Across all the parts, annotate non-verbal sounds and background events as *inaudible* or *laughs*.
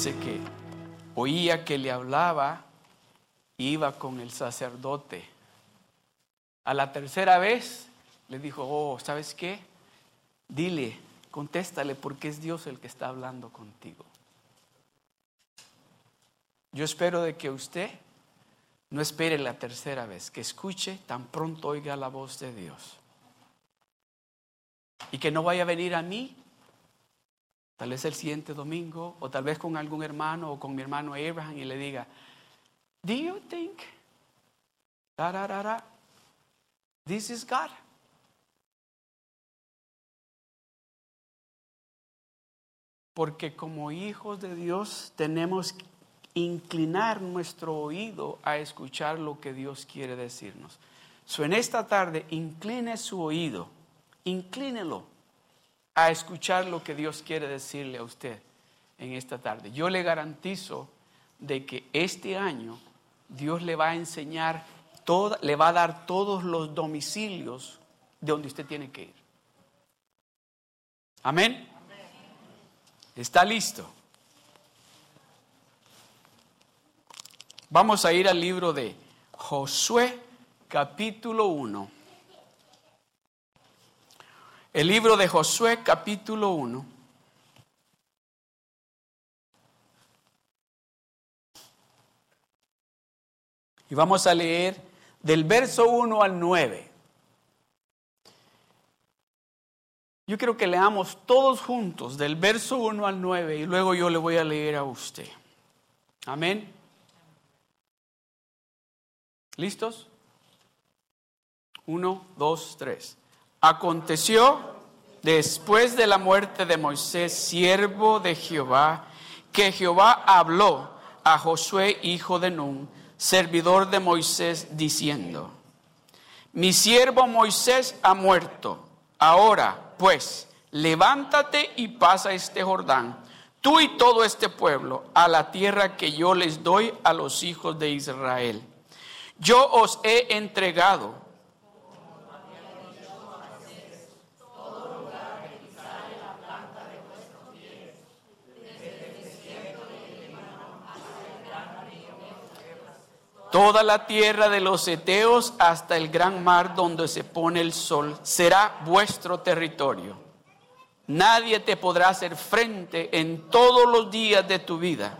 dice que oía que le hablaba, iba con el sacerdote. A la tercera vez le dijo, oh, ¿sabes qué? Dile, contéstale porque es Dios el que está hablando contigo. Yo espero de que usted no espere la tercera vez, que escuche tan pronto oiga la voz de Dios. Y que no vaya a venir a mí, tal vez el siguiente domingo, o tal vez con algún hermano o con mi hermano Abraham y le diga, Do you think da, da, this is God? Porque como hijos de Dios tenemos que inclinar nuestro oído a escuchar lo que Dios quiere decirnos. So, en esta tarde, incline su oído, inclínelo a escuchar lo que Dios quiere decirle a usted en esta tarde. Yo le garantizo de que este año Dios le va a enseñar, toda, le va a dar todos los domicilios de donde usted tiene que ir. Amén. ¿Está listo? Vamos a ir al libro de Josué capítulo 1. El libro de Josué capítulo 1. Y vamos a leer del verso 1 al 9. Yo quiero que leamos todos juntos del verso 1 al 9 y luego yo le voy a leer a usted. Amén. ¿Listos? Uno, dos, tres. Aconteció después de la muerte de Moisés, siervo de Jehová, que Jehová habló a Josué, hijo de Nun, servidor de Moisés, diciendo, mi siervo Moisés ha muerto. Ahora, pues, levántate y pasa este Jordán, tú y todo este pueblo, a la tierra que yo les doy a los hijos de Israel yo os he entregado. Toda la tierra de los Eteos hasta el gran mar donde se pone el sol será vuestro territorio. Nadie te podrá hacer frente en todos los días de tu vida.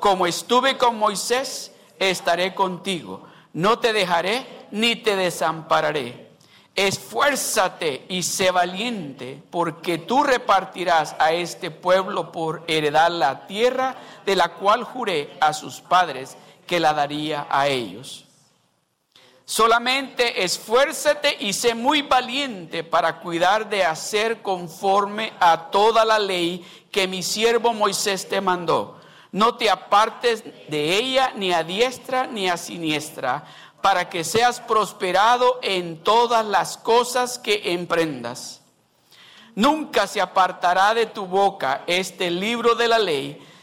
Como estuve con Moisés, estaré contigo no te dejaré ni te desampararé. Esfuérzate y sé valiente, porque tú repartirás a este pueblo por heredar la tierra de la cual juré a sus padres que la daría a ellos. Solamente esfuérzate y sé muy valiente para cuidar de hacer conforme a toda la ley que mi siervo Moisés te mandó no te apartes de ella ni a diestra ni a siniestra, para que seas prosperado en todas las cosas que emprendas. Nunca se apartará de tu boca este libro de la ley,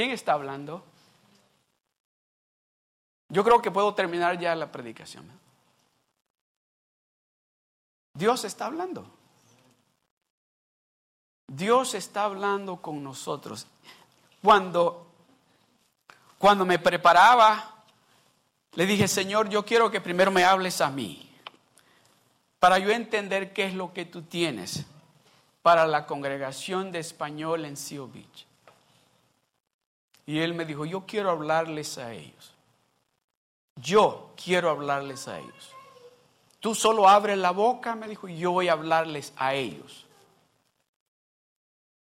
¿Quién está hablando? Yo creo que puedo terminar ya la predicación. Dios está hablando. Dios está hablando con nosotros. Cuando cuando me preparaba, le dije, Señor, yo quiero que primero me hables a mí, para yo entender qué es lo que tú tienes para la congregación de español en Seal Beach. Y él me dijo, yo quiero hablarles a ellos. Yo quiero hablarles a ellos. Tú solo abres la boca, me dijo, y yo voy a hablarles a ellos.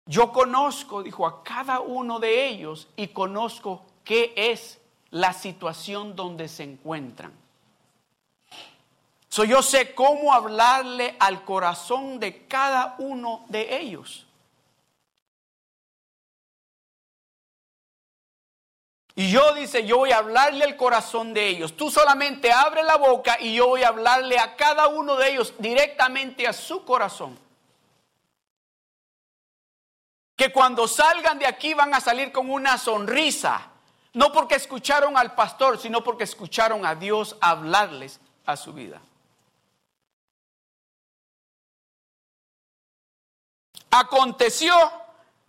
Yo conozco, dijo, a cada uno de ellos y conozco qué es la situación donde se encuentran. So, yo sé cómo hablarle al corazón de cada uno de ellos. Y yo dice, yo voy a hablarle al corazón de ellos. Tú solamente abre la boca y yo voy a hablarle a cada uno de ellos directamente a su corazón. Que cuando salgan de aquí van a salir con una sonrisa. No porque escucharon al pastor, sino porque escucharon a Dios hablarles a su vida. Aconteció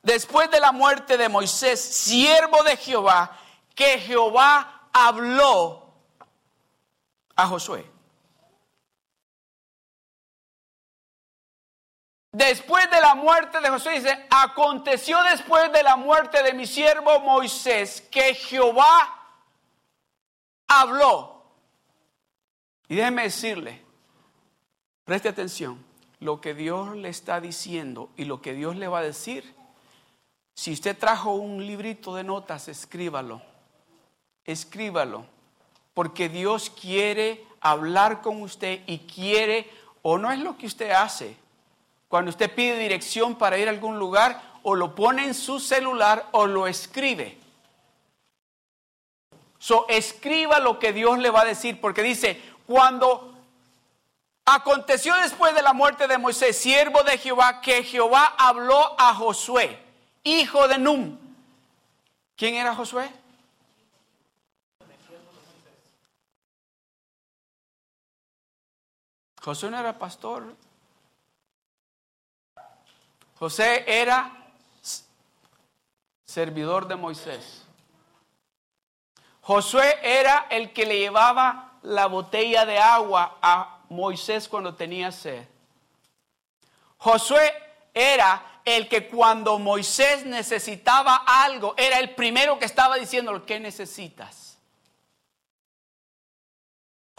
después de la muerte de Moisés, siervo de Jehová, que Jehová habló a Josué. Después de la muerte de Josué, dice, aconteció después de la muerte de mi siervo Moisés que Jehová habló. Y déjeme decirle, preste atención, lo que Dios le está diciendo y lo que Dios le va a decir. Si usted trajo un librito de notas, escríbalo escríbalo, porque Dios quiere hablar con usted y quiere, o no es lo que usted hace, cuando usted pide dirección para ir a algún lugar, o lo pone en su celular o lo escribe. So, escriba lo que Dios le va a decir, porque dice, cuando aconteció después de la muerte de Moisés, siervo de Jehová, que Jehová habló a Josué, hijo de Num. ¿Quién era Josué? José no era pastor. José era servidor de Moisés. Josué era el que le llevaba la botella de agua a Moisés cuando tenía sed. Josué era el que cuando Moisés necesitaba algo, era el primero que estaba diciendo, ¿qué necesitas?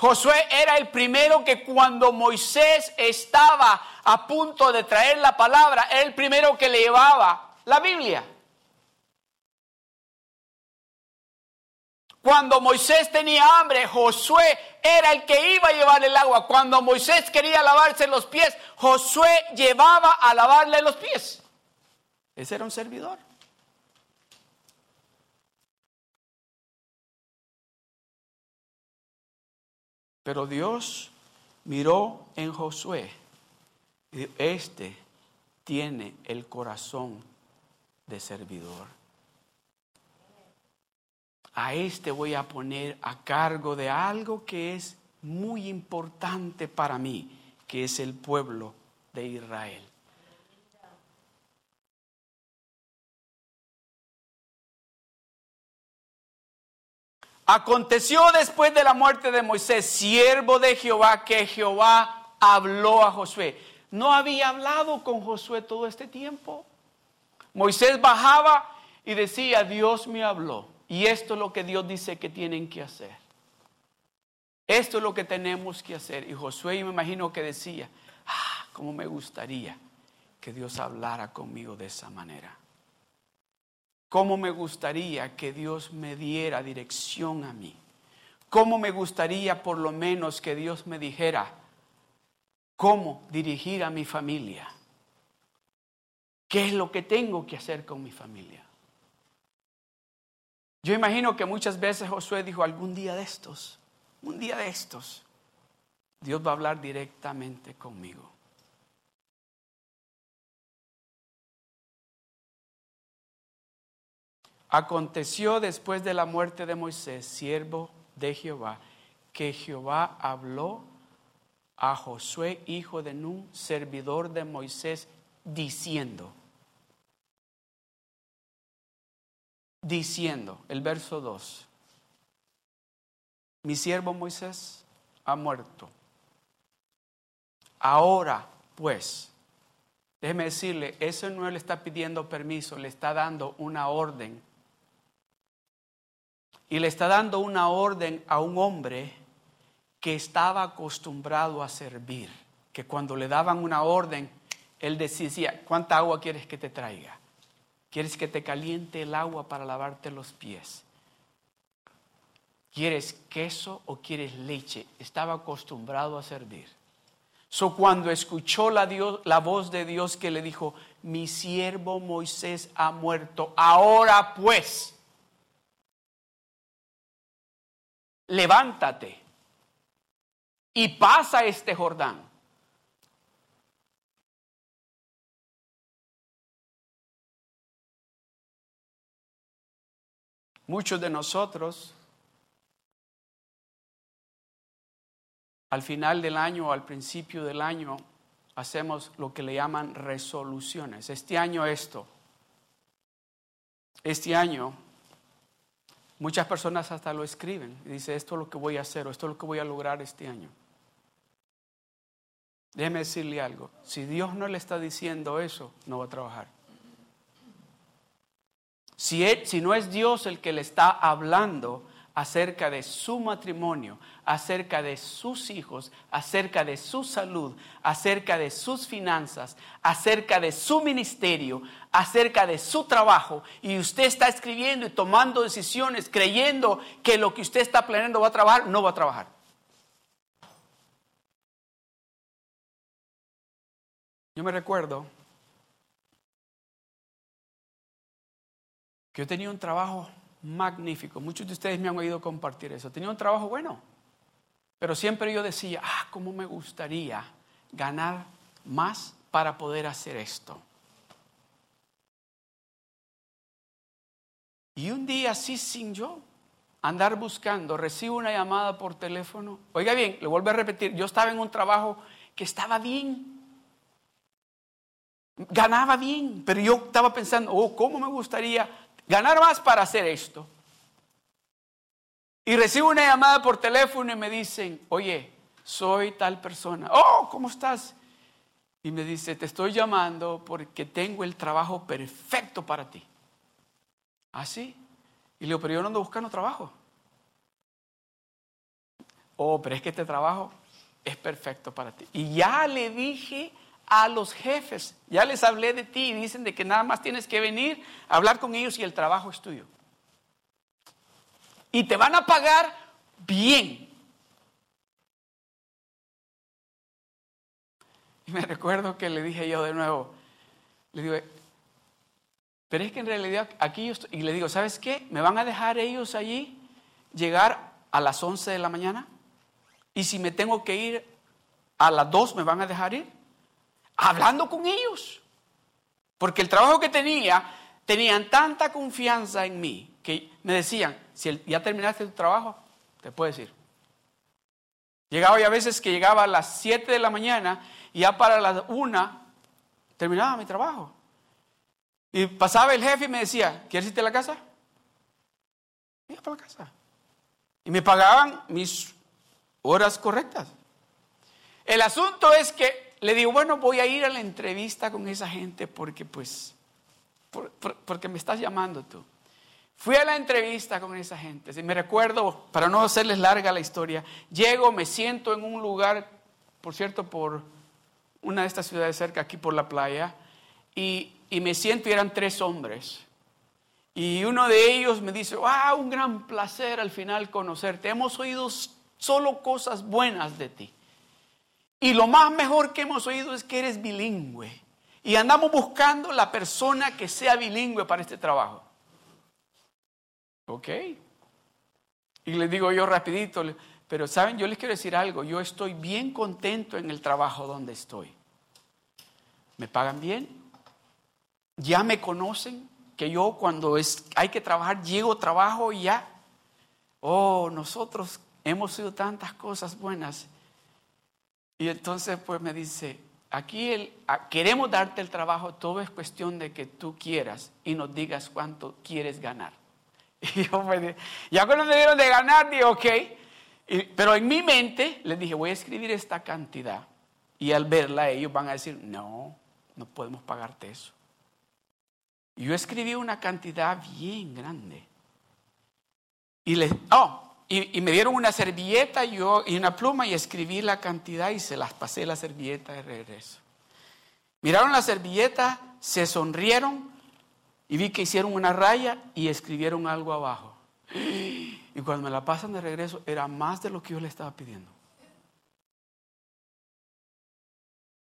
Josué era el primero que cuando Moisés estaba a punto de traer la palabra, era el primero que le llevaba la Biblia. Cuando Moisés tenía hambre, Josué era el que iba a llevarle el agua. Cuando Moisés quería lavarse los pies, Josué llevaba a lavarle los pies. Ese era un servidor. Pero Dios miró en Josué y este tiene el corazón de servidor. A este voy a poner a cargo de algo que es muy importante para mí, que es el pueblo de Israel. Aconteció después de la muerte de Moisés, siervo de Jehová, que Jehová habló a Josué. ¿No había hablado con Josué todo este tiempo? Moisés bajaba y decía, Dios me habló. Y esto es lo que Dios dice que tienen que hacer. Esto es lo que tenemos que hacer. Y Josué, me imagino que decía, ah, cómo me gustaría que Dios hablara conmigo de esa manera. ¿Cómo me gustaría que Dios me diera dirección a mí? ¿Cómo me gustaría por lo menos que Dios me dijera cómo dirigir a mi familia? ¿Qué es lo que tengo que hacer con mi familia? Yo imagino que muchas veces Josué dijo, algún día de estos, un día de estos, Dios va a hablar directamente conmigo. Aconteció después de la muerte de Moisés, siervo de Jehová, que Jehová habló a Josué, hijo de Nun, servidor de Moisés, diciendo, diciendo, el verso 2, mi siervo Moisés ha muerto. Ahora, pues, déjeme decirle, eso no le está pidiendo permiso, le está dando una orden y le está dando una orden a un hombre que estaba acostumbrado a servir, que cuando le daban una orden, él decía, ¿cuánta agua quieres que te traiga? ¿Quieres que te caliente el agua para lavarte los pies? ¿Quieres queso o quieres leche? Estaba acostumbrado a servir. So cuando escuchó la, la voz de Dios que le dijo, mi siervo Moisés ha muerto, ahora pues, levántate y pasa este Jordán. Muchos de nosotros al final del año o al principio del año hacemos lo que le llaman resoluciones. Este año esto. Este año muchas personas hasta lo escriben y dicen esto es lo que voy a hacer o esto es lo que voy a lograr este año. Déjeme decirle algo, si Dios no le está diciendo eso, no va a trabajar. Si, si no es Dios el que le está hablando acerca de su matrimonio, acerca de sus hijos, acerca de su salud, acerca de sus finanzas, acerca de su ministerio, acerca de su trabajo, y usted está escribiendo y tomando decisiones creyendo que lo que usted está planeando va a trabajar, no va a trabajar. Yo me recuerdo Yo tenía un trabajo magnífico. Muchos de ustedes me han oído compartir eso. Tenía un trabajo bueno. Pero siempre yo decía, ah, cómo me gustaría ganar más para poder hacer esto. Y un día, así sin yo andar buscando, recibo una llamada por teléfono. Oiga bien, le vuelvo a repetir, yo estaba en un trabajo que estaba bien. Ganaba bien, pero yo estaba pensando, oh, cómo me gustaría ganar más para hacer esto. Y recibo una llamada por teléfono y me dicen, oye, soy tal persona. Oh, ¿cómo estás? Y me dice, te estoy llamando porque tengo el trabajo perfecto para ti. ¿Ah, sí? Y le digo, pero yo no ando buscando trabajo. Oh, pero es que este trabajo es perfecto para ti. Y ya le dije a los jefes. Ya les hablé de ti y dicen de que nada más tienes que venir a hablar con ellos y el trabajo es tuyo. Y te van a pagar bien. Y me recuerdo que le dije yo de nuevo, le digo, pero es que en realidad aquí yo estoy, y le digo, ¿sabes qué? ¿Me van a dejar ellos allí llegar a las 11 de la mañana? Y si me tengo que ir a las 2, ¿me van a dejar ir? Hablando con ellos. Porque el trabajo que tenía, tenían tanta confianza en mí que me decían, si ya terminaste tu trabajo, te puedes ir. Llegaba y a veces que llegaba a las 7 de la mañana y ya para las 1 terminaba mi trabajo. Y pasaba el jefe y me decía, ¿quieres irte a la casa? Iba para la casa. Y me pagaban mis horas correctas. El asunto es que le digo, bueno, voy a ir a la entrevista con esa gente porque pues, porque me estás llamando tú. Fui a la entrevista con esa gente. Si me recuerdo, para no hacerles larga la historia, llego, me siento en un lugar, por cierto, por una de estas ciudades cerca, aquí por la playa, y, y me siento y eran tres hombres. Y uno de ellos me dice, ah, un gran placer al final conocerte. Hemos oído solo cosas buenas de ti. Y lo más mejor que hemos oído es que eres bilingüe. Y andamos buscando la persona que sea bilingüe para este trabajo. Ok. Y les digo yo rapidito, pero saben, yo les quiero decir algo, yo estoy bien contento en el trabajo donde estoy. Me pagan bien, ya me conocen, que yo cuando es, hay que trabajar, llego, trabajo y ya. Oh, nosotros hemos sido tantas cosas buenas y entonces pues me dice, aquí el, queremos darte el trabajo, todo es cuestión de que tú quieras y nos digas cuánto quieres ganar. *laughs* Y yo me ya cuando me dieron de ganar, dije, ok, pero en mi mente les dije, voy a escribir esta cantidad. Y al verla ellos van a decir, no, no podemos pagarte eso. Y yo escribí una cantidad bien grande. Y les, oh, y, me dieron una servilleta y, y una pluma y escribí la cantidad y se las pasé la servilleta de regreso. Miraron la servilleta, se sonrieron y vi que hicieron una raya y escribieron algo abajo. Y cuando me la pasan de regreso era más de lo que yo le estaba pidiendo.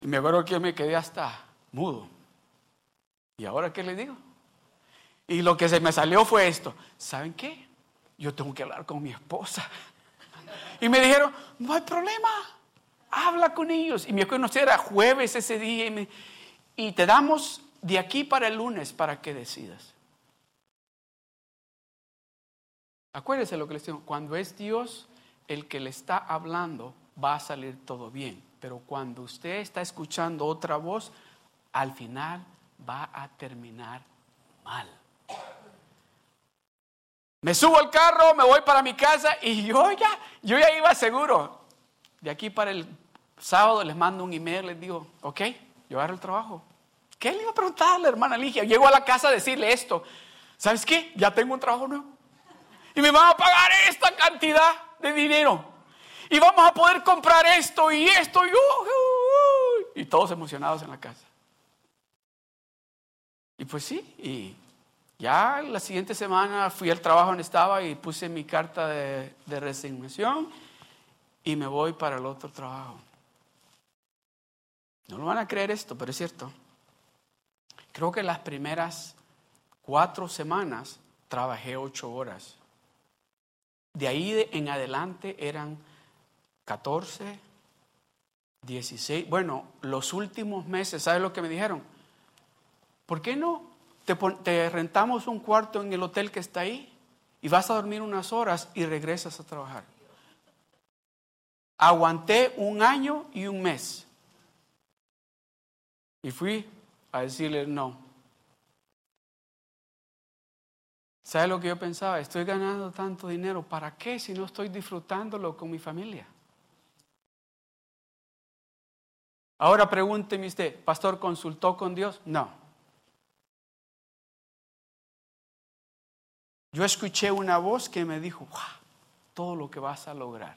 Y me acuerdo que yo me quedé hasta mudo. ¿Y ahora qué le digo? Y lo que se me salió fue esto. ¿Saben qué? Yo tengo que hablar con mi esposa. Y me dijeron, no hay problema, habla con ellos. Y me acuerdo, era jueves ese día y, y te damos de aquí para el lunes para que decidas. Acuérdese lo que les digo, cuando es Dios el que le está hablando, va a salir todo bien. Pero cuando usted está escuchando otra voz, al final va a terminar mal. Me subo al carro, me voy para mi casa y *laughs* yo ya, yo ya iba seguro. De aquí para el sábado les mando un email, les digo, ok, yo agarro el trabajo. ¿Qué le iba a preguntar a la hermana Ligia? Llego a la casa a decirle esto. ¿Sabes qué? Ya tengo un trabajo nuevo. Y me van a pagar esta cantidad de dinero. Y vamos a poder comprar esto y esto y, uh, uh, uh, y todos emocionados en la casa. Y pues sí, y ya la siguiente semana fui al trabajo donde estaba y puse mi carta de, resignación y me voy para el otro trabajo. No lo van a creer esto, pero es cierto. Creo que las primeras cuatro semanas trabajé ocho horas. De ahí en adelante eran 14, 16. Bueno, los últimos meses, ¿sabes lo que me dijeron? ¿Por qué no te, rentamos un cuarto en el hotel que está ahí y vas a dormir unas horas y regresas a trabajar? Aguanté un año y un mes. Y fui a decirle no. ¿Sabe lo que yo pensaba? Estoy ganando tanto dinero, ¿para qué si no estoy disfrutándolo con mi familia? Ahora pregúnteme usted, ¿pastor consultó con Dios? No. Yo escuché una voz que me dijo, todo lo que vas a lograr.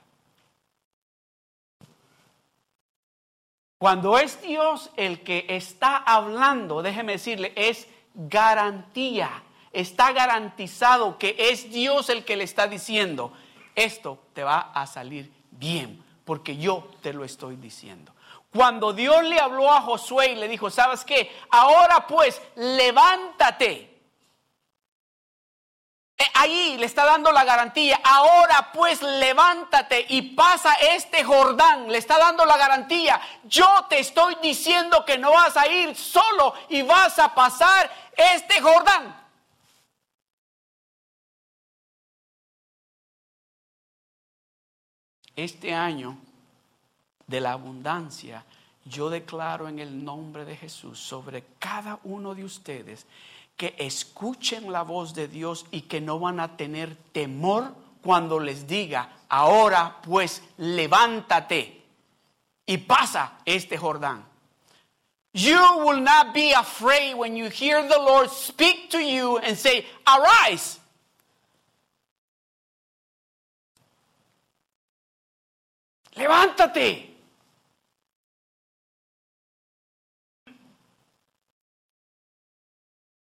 Cuando es Dios el que está hablando, déjeme decirle, es garantía. Está garantizado que es Dios el que le está diciendo, esto te va a salir bien, porque yo te lo estoy diciendo. Cuando Dios le habló a Josué y le dijo, ¿sabes qué? Ahora pues, levántate ahí le está dando la garantía. Ahora pues levántate y pasa este Jordán. Le está dando la garantía. Yo te estoy diciendo que no vas a ir solo y vas a pasar este Jordán. Este año de la abundancia, yo declaro en el nombre de Jesús sobre cada uno de ustedes que escuchen la voz de Dios y que no van a tener temor cuando les diga, ahora pues levántate y pasa este Jordán. You will not be afraid when you hear the Lord speak to you and say, arise. Levántate.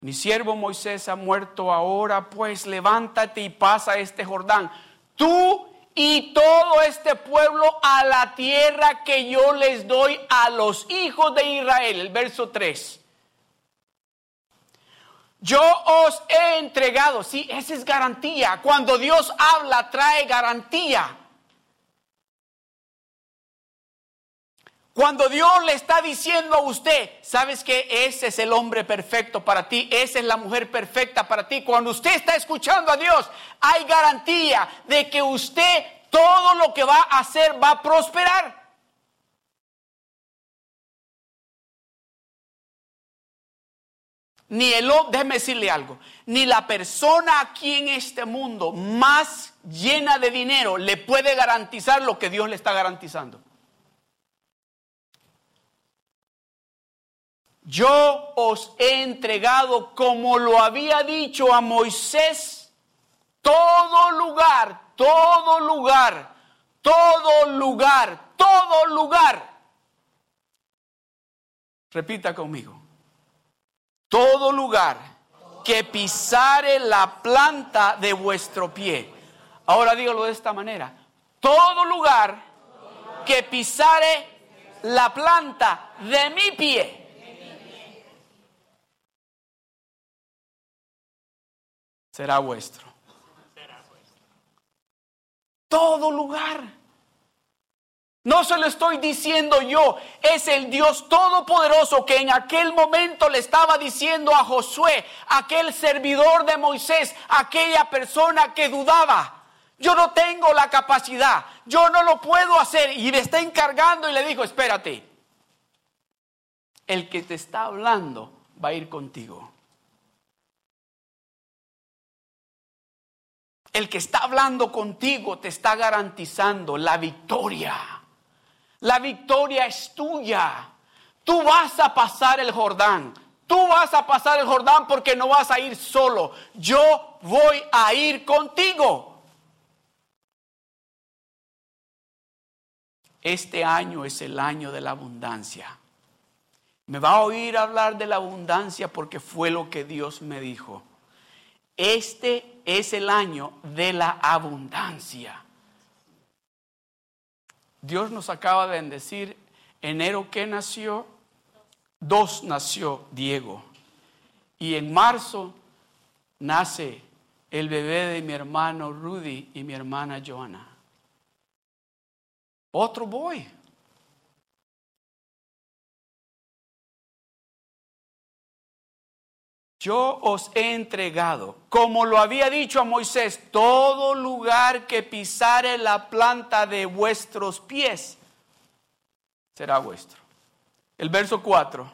Mi siervo Moisés ha muerto ahora, pues levántate y pasa este Jordán. Tú y todo este pueblo a la tierra que yo les doy a los hijos de Israel. El verso 3. Yo os he entregado, sí, esa es garantía. Cuando Dios habla, trae garantía. Cuando Dios le está diciendo a usted, sabes que ese es el hombre perfecto para ti, esa es la mujer perfecta para ti. Cuando usted está escuchando a Dios, hay garantía de que usted todo lo que va a hacer va a prosperar. Ni el déjeme decirle algo, ni la persona aquí en este mundo más llena de dinero le puede garantizar lo que Dios le está garantizando. Yo os he entregado, como lo había dicho a Moisés, todo lugar, todo lugar, todo lugar, todo lugar. Repita conmigo. Todo lugar que pisare la planta de vuestro pie. Ahora dígalo de esta manera. Todo lugar que pisare la planta de mi pie será vuestro. todo lugar. No se lo estoy diciendo yo, es el Dios Todopoderoso que en aquel momento le estaba diciendo a Josué, aquel servidor de Moisés, aquella persona que dudaba, yo no tengo la capacidad, yo no lo puedo hacer y le está encargando y le dijo, espérate, el que te está hablando va a ir contigo. El que está hablando contigo te está garantizando la victoria. La victoria es tuya. Tú vas a pasar el Jordán. Tú vas a pasar el Jordán porque no vas a ir solo. Yo voy a ir contigo. Este año es el año de la abundancia. Me va a oír hablar de la abundancia porque fue lo que Dios me dijo. Este es el año de la abundancia. Dios nos acaba de bendecir. Enero que nació, dos nació Diego. Y en marzo nace el bebé de mi hermano Rudy y mi hermana Joana. Otro boy. Yo os he entregado, como lo había dicho a Moisés, todo lugar que pisare la planta de vuestros pies será vuestro. El verso 4.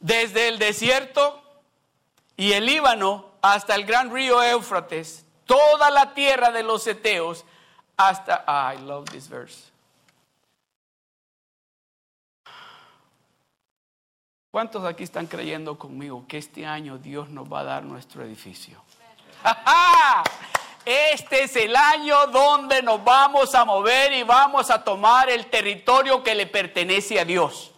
Desde el desierto y el Líbano hasta el gran río Éufrates, toda la tierra de los Eteos, hasta, I love this verse ¿Cuántos aquí están creyendo conmigo que este año Dios nos va a dar nuestro edificio? *laughs* Este es el año donde nos vamos a mover y vamos a tomar el territorio que le pertenece a Dios.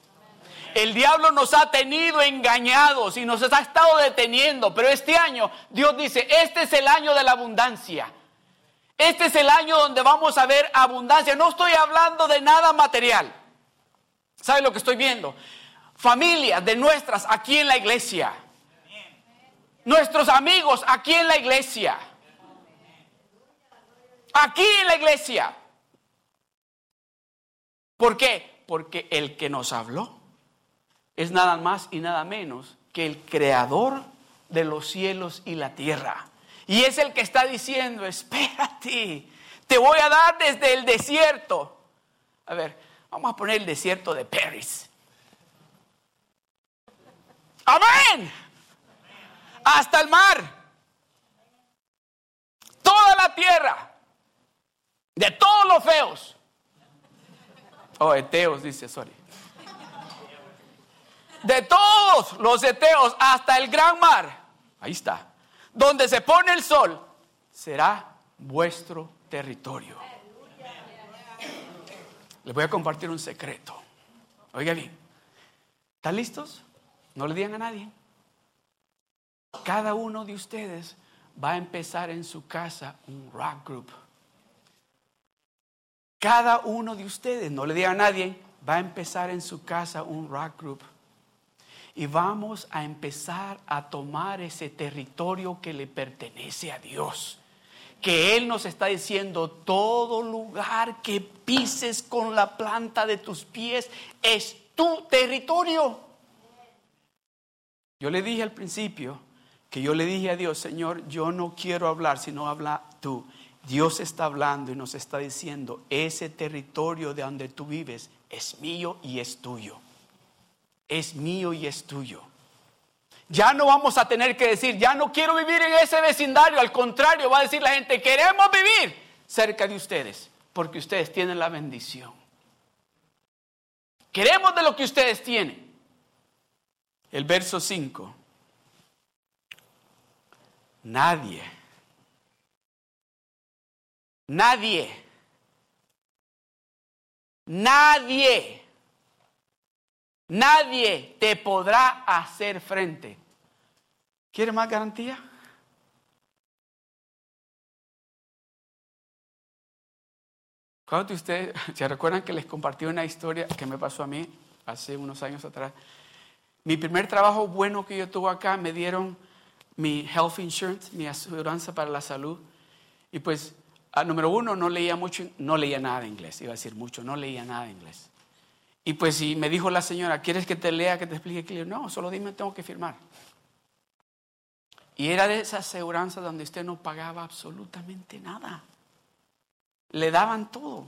El diablo nos ha tenido engañados y nos ha estado deteniendo, pero este año Dios dice, este es el año de la abundancia. Este es el año donde vamos a ver abundancia. No estoy hablando de nada material. ¿Sabe lo que estoy viendo? Familias de nuestras aquí en la iglesia. Nuestros amigos aquí en la iglesia. Aquí en la iglesia. ¿Por qué? Porque el que nos habló es nada más y nada menos que el creador de los cielos y la tierra. Y es el que está diciendo, espérate, te voy a dar desde el desierto. A ver, vamos a poner el desierto de Paris. Amén. Hasta el mar. Toda la tierra. De todos los feos. Oh, eteos, dice, sorry. De todos los eteos hasta el gran mar. Ahí está. Donde se pone el sol, será vuestro territorio. Les voy a compartir un secreto. Oiga bien. ¿Están listos? No le digan a nadie. Cada uno de ustedes va a empezar en su casa un rock group. Cada uno de ustedes, no le digan a nadie, va a empezar en su casa un rock group. Y vamos a empezar a tomar ese territorio que le pertenece a Dios. Que Él nos está diciendo, todo lugar que pises con la planta de tus pies es tu territorio. Yo le dije al principio que yo le dije a Dios, Señor, yo no quiero hablar, sino habla tú. Dios está hablando y nos está diciendo, ese territorio de donde tú vives es mío y es tuyo. Es mío y es tuyo. Ya no vamos a tener que decir, ya no quiero vivir en ese vecindario. Al contrario, va a decir la gente, queremos vivir cerca de ustedes, porque ustedes tienen la bendición. Queremos de lo que ustedes tienen el verso 5. Nadie, nadie, nadie, nadie te podrá hacer frente. ¿Quiere más garantía? ¿Cuántos de ustedes *laughs* se recuerdan que les compartí una historia que me pasó a mí hace unos años atrás? Mi primer trabajo bueno que yo tuve acá, me dieron mi health insurance, mi aseguranza para la salud. Y pues, a, número uno, no leía mucho, no leía nada de inglés, iba a decir mucho, no leía nada de inglés. Y pues, si me dijo la señora, ¿quieres que te lea, que te explique? Que no, solo dime, tengo que firmar. Y era de esa aseguranza donde usted no pagaba absolutamente nada. Le daban todo.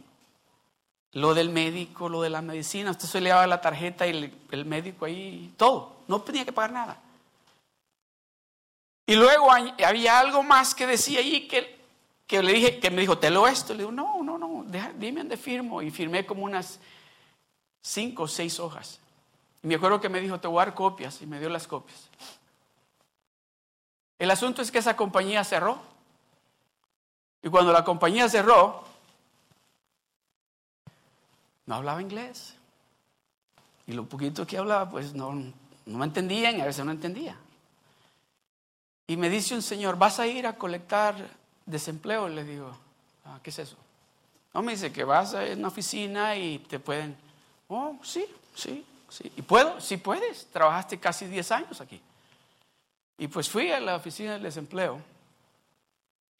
Lo del médico, lo de la medicina. Usted se le daba la tarjeta y el, médico ahí, todo. No tenía que pagar nada. Y luego había algo más que decía ahí que, que le dije, que me dijo, te lo esto. Le digo, no, no, no, dime dónde firmo. Y firmé como unas cinco o seis hojas. Y me acuerdo que me dijo, te voy a dar copias. Y me dio las copias. El asunto es que esa compañía cerró. Y cuando la compañía cerró, no hablaba inglés. Y lo poquito que hablaba, pues no, no me entendían y a veces no entendía. Y me dice un señor, ¿vas a ir a colectar desempleo? Le digo, ah, ¿qué es eso? No, me dice que vas a una oficina y te pueden, oh, sí, sí, sí. ¿Y puedo? Sí puedes, trabajaste casi 10 años aquí. Y pues fui a la oficina del desempleo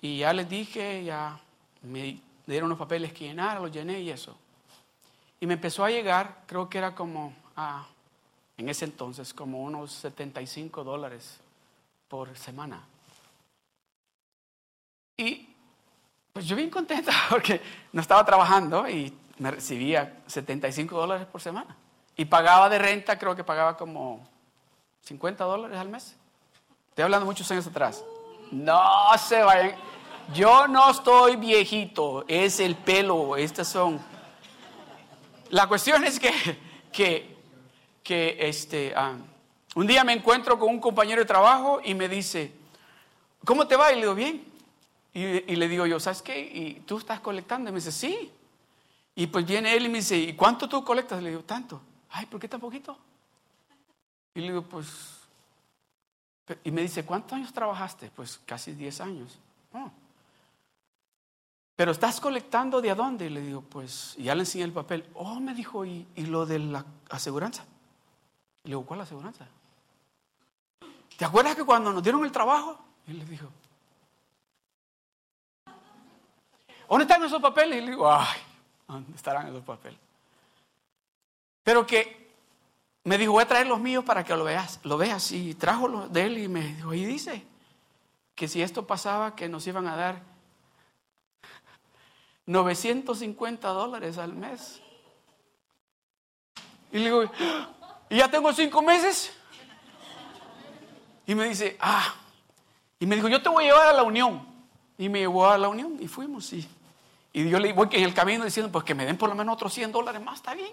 y ya les dije, ya me dieron unos papeles que llenar, los llené y eso. Y me empezó a llegar, creo que era como, a, en ese entonces, como unos 75 dólares por semana. Y pues yo bien contenta *laughs* porque no estaba trabajando y me recibía 75 dólares por semana. Y pagaba de renta, creo que pagaba como 50 dólares al mes. Estoy hablando muchos años atrás. No se vayan. Yo no estoy viejito, es el pelo, estas son. La cuestión es que, que, que este, ah, un día me encuentro con un compañero de trabajo y me dice, ¿cómo te va? Y le digo, bien. Y, le digo yo, ¿sabes qué? ¿Y tú estás colectando? Y me dice, sí. Y pues viene él y me dice, ¿y cuánto tú colectas? Le digo, tanto. Ay, ¿por qué tan poquito? Y le digo, pues y me dice, ¿cuántos años trabajaste? Pues casi 10 años. Oh. Pero estás colectando de a dónde? Y le digo, pues, ya le enseñé el papel. Oh, me dijo, ¿y, lo de la aseguranza? Y le digo, ¿cuál aseguranza? ¿Te acuerdas que cuando nos dieron el trabajo? Y le dijo, ¿dónde están esos papeles? Y le digo, ay, ¿dónde estarán esos papeles? Pero que me dijo, voy a traer los míos para que lo veas. Lo veas. Y trajo los de él y me dijo, y dice que si esto pasaba, que nos iban a dar 950 dólares al mes. Y le digo, ¿y ya tengo cinco meses? Y me dice, ah. Y me dijo, yo te voy a llevar a la unión. Y me llevó a la unión y fuimos. Y, y yo le voy en el camino diciendo, pues que me den por lo menos otros 100 dólares más, está bien.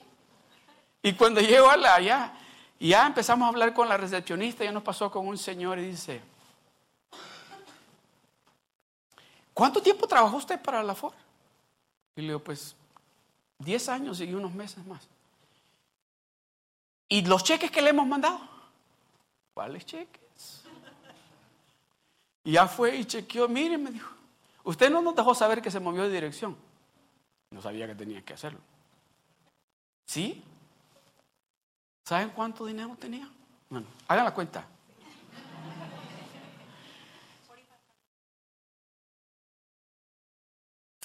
Y cuando *laughs* llego allá, ya empezamos a hablar con la recepcionista, ya nos pasó con un señor y dice, ¿cuánto tiempo trabajó usted para la Ford? Y le digo, pues 10 años y unos meses más. ¿Y los cheques que le hemos mandado? ¿Cuáles cheques? Y ya fue y chequeó, mire, me dijo, usted no nos dejó saber que se movió de dirección. No sabía que tenía que hacerlo. ¿Sí? ¿Saben cuánto dinero tenía? Bueno, hagan la cuenta.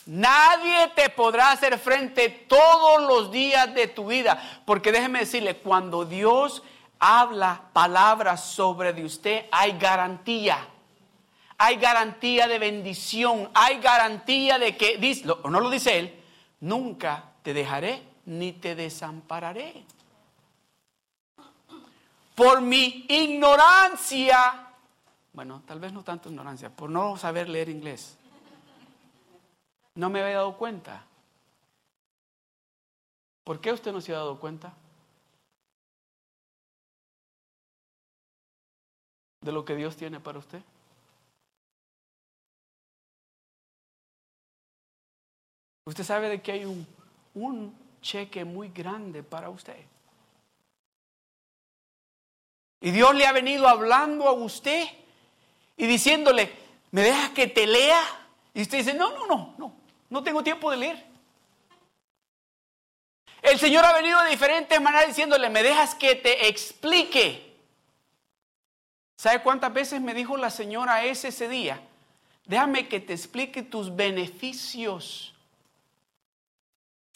Nadie te podrá hacer frente todos los días de tu vida. Porque déjeme decirle, cuando Dios habla palabras sobre de usted, hay garantía. Hay garantía de bendición. Hay garantía de que, no lo dice Él, nunca te dejaré ni te desampararé por mi ignorancia, bueno, tal vez no tanto ignorancia, por no saber leer inglés, no me había dado cuenta. ¿Por qué usted no se ha dado cuenta? de lo que Dios tiene para usted. Usted sabe de que hay un, un cheque muy grande para usted. Y Dios le ha venido hablando a usted y diciéndole, ¿me dejas que te lea? Y usted dice, no, no, no, no, no tengo tiempo de leer. El Señor ha venido de diferentes maneras diciéndole, me dejas que te explique. ¿Sabe cuántas veces me dijo la señora ese, ese día? Déjame que te explique tus beneficios.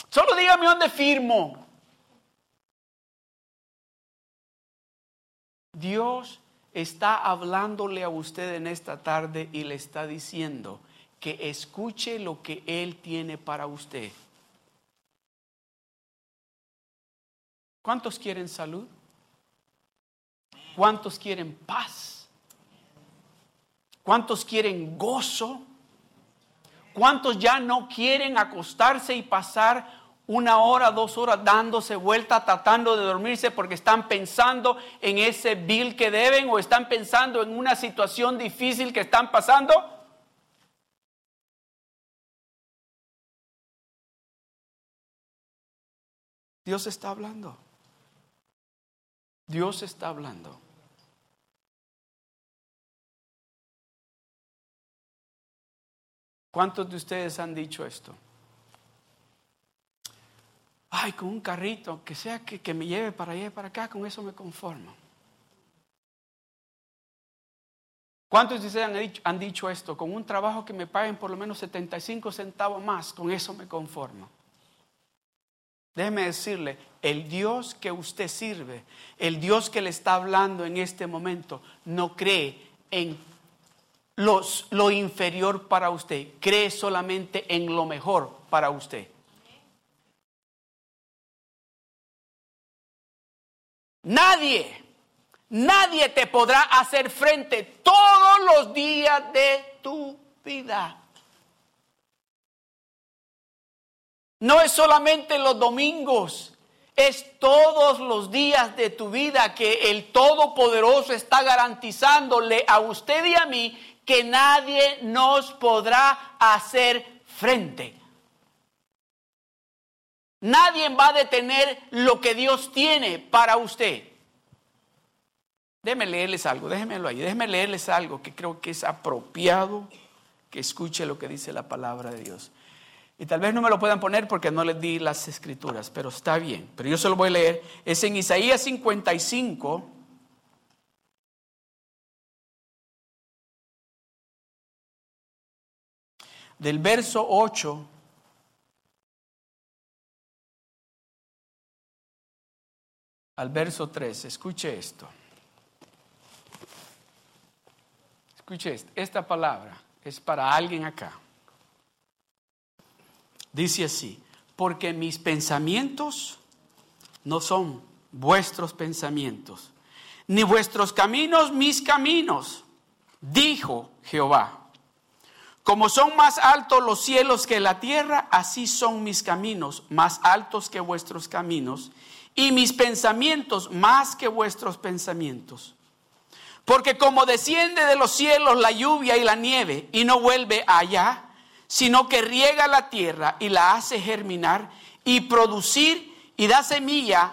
Solo dígame dónde firmo. Dios está hablándole a usted en esta tarde y le está diciendo que escuche lo que Él tiene para usted. ¿Cuántos quieren salud? ¿Cuántos quieren paz? ¿Cuántos quieren gozo? ¿Cuántos ya no quieren acostarse y pasar una hora, dos horas dándose vuelta, tratando de dormirse porque están pensando en ese bill que deben o están pensando en una situación difícil que están pasando? Dios está hablando. Dios está hablando. ¿Cuántos de ustedes han dicho esto? Ay, con un carrito, que sea que, me lleve para allá y para acá, con eso me conformo. ¿Cuántos de ustedes han dicho, han dicho esto? Con un trabajo que me paguen por lo menos 75 centavos más, con eso me conformo. Déjeme decirle, el Dios que usted sirve, el Dios que le está hablando en este momento, no cree en lo inferior para usted, cree solamente en lo mejor para usted. Nadie, nadie te podrá hacer frente todos los días de tu vida. No es solamente los domingos, es todos los días de tu vida que el Todopoderoso está garantizándole a usted y a mí que nadie nos podrá hacer frente. Nadie va a detener lo que Dios tiene para usted. Déjeme leerles algo, déjenmelo ahí, déjenme leerles algo que creo que es apropiado que escuche lo que dice la palabra de Dios. Y tal vez no me lo puedan poner porque no les di las escrituras, pero está bien. Pero yo se lo voy a leer. Es en Isaías 55, del verso 8 al verso 3. Escuche esto. Escuche esto. Esta palabra es para alguien acá. Dice así, porque mis pensamientos no son vuestros pensamientos, ni vuestros caminos mis caminos, dijo Jehová. Como son más altos los cielos que la tierra, así son mis caminos, más altos que vuestros caminos, y mis pensamientos más que vuestros pensamientos. Porque como desciende de los cielos la lluvia y la nieve, y no vuelve allá, sino que riega la tierra y la hace germinar y producir y da semilla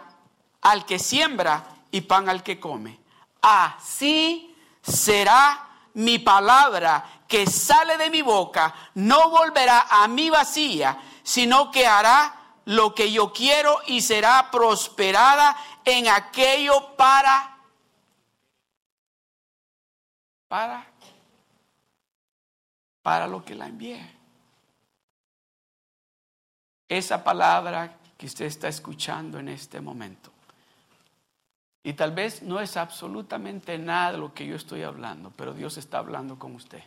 al que siembra y pan al que come. Así será mi palabra que sale de mi boca no volverá a mi vacía, sino que hará lo que yo quiero y será prosperada en aquello para para para lo que la envié. Esa palabra que usted está escuchando en este momento. Y tal vez no es absolutamente nada lo que yo estoy hablando, pero Dios está hablando con usted.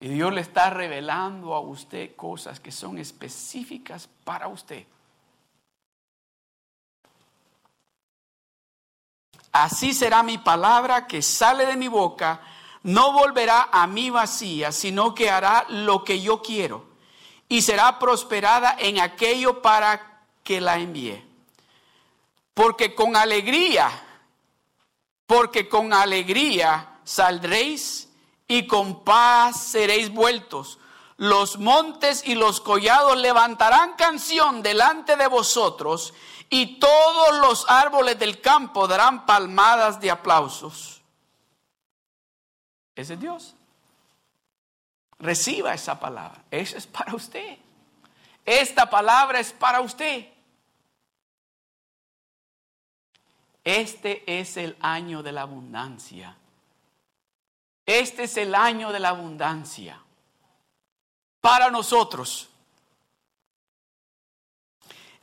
Y Dios le está revelando a usted cosas que son específicas para usted. Así será mi palabra que sale de mi boca, no volverá a mí vacía, sino que hará lo que yo quiero y será prosperada en aquello para que la envíe. Porque con alegría, porque con alegría saldréis y con paz seréis vueltos. Los montes y los collados levantarán canción delante de vosotros y todos los árboles del campo darán palmadas de aplausos. Ese es Dios. Reciba esa palabra. Esa es para usted. Esta palabra es para usted. Este es el año de la abundancia. Este es el año de la abundancia para nosotros.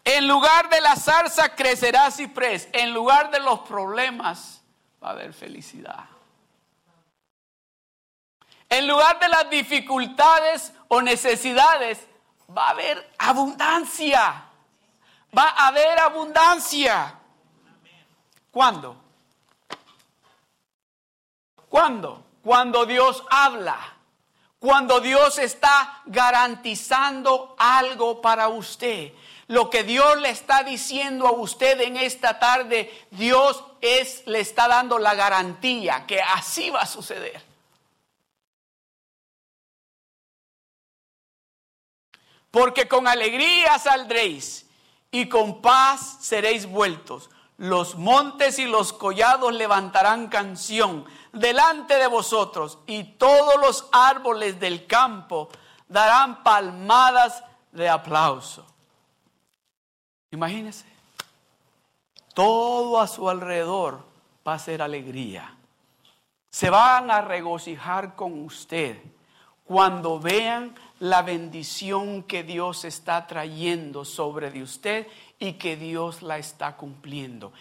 En lugar de la zarza crecerá ciprés. En lugar de los problemas va a haber felicidad. En lugar de las dificultades o necesidades va a haber abundancia. Va a haber abundancia. ¿Cuándo? ¿Cuándo? Cuando Dios habla. Cuando Dios está garantizando algo para usted. Lo que Dios le está diciendo a usted en esta tarde, Dios le está dando la garantía que así va a suceder. Porque con alegría saldréis y con paz seréis vueltos. Los montes y los collados levantarán canción delante de vosotros y todos los árboles del campo darán palmadas de aplauso. Imagínese, todo a su alrededor va a ser alegría. Se van a regocijar con usted cuando vean la bendición que Dios está trayendo sobre de usted y que Dios la está cumpliendo.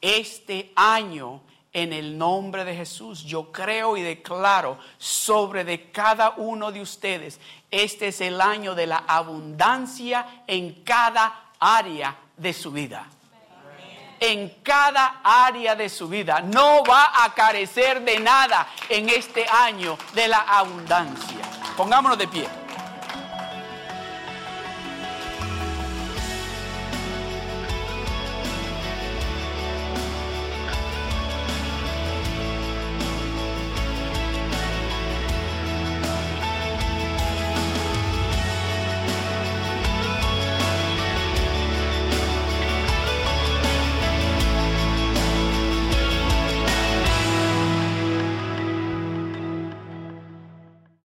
Este año, en el nombre de Jesús, yo creo y declaro sobre de cada uno de ustedes, este es el año de la abundancia en cada área de su vida. En cada área de su vida. No va a carecer de nada en este año de la abundancia. Pongámonos de pie.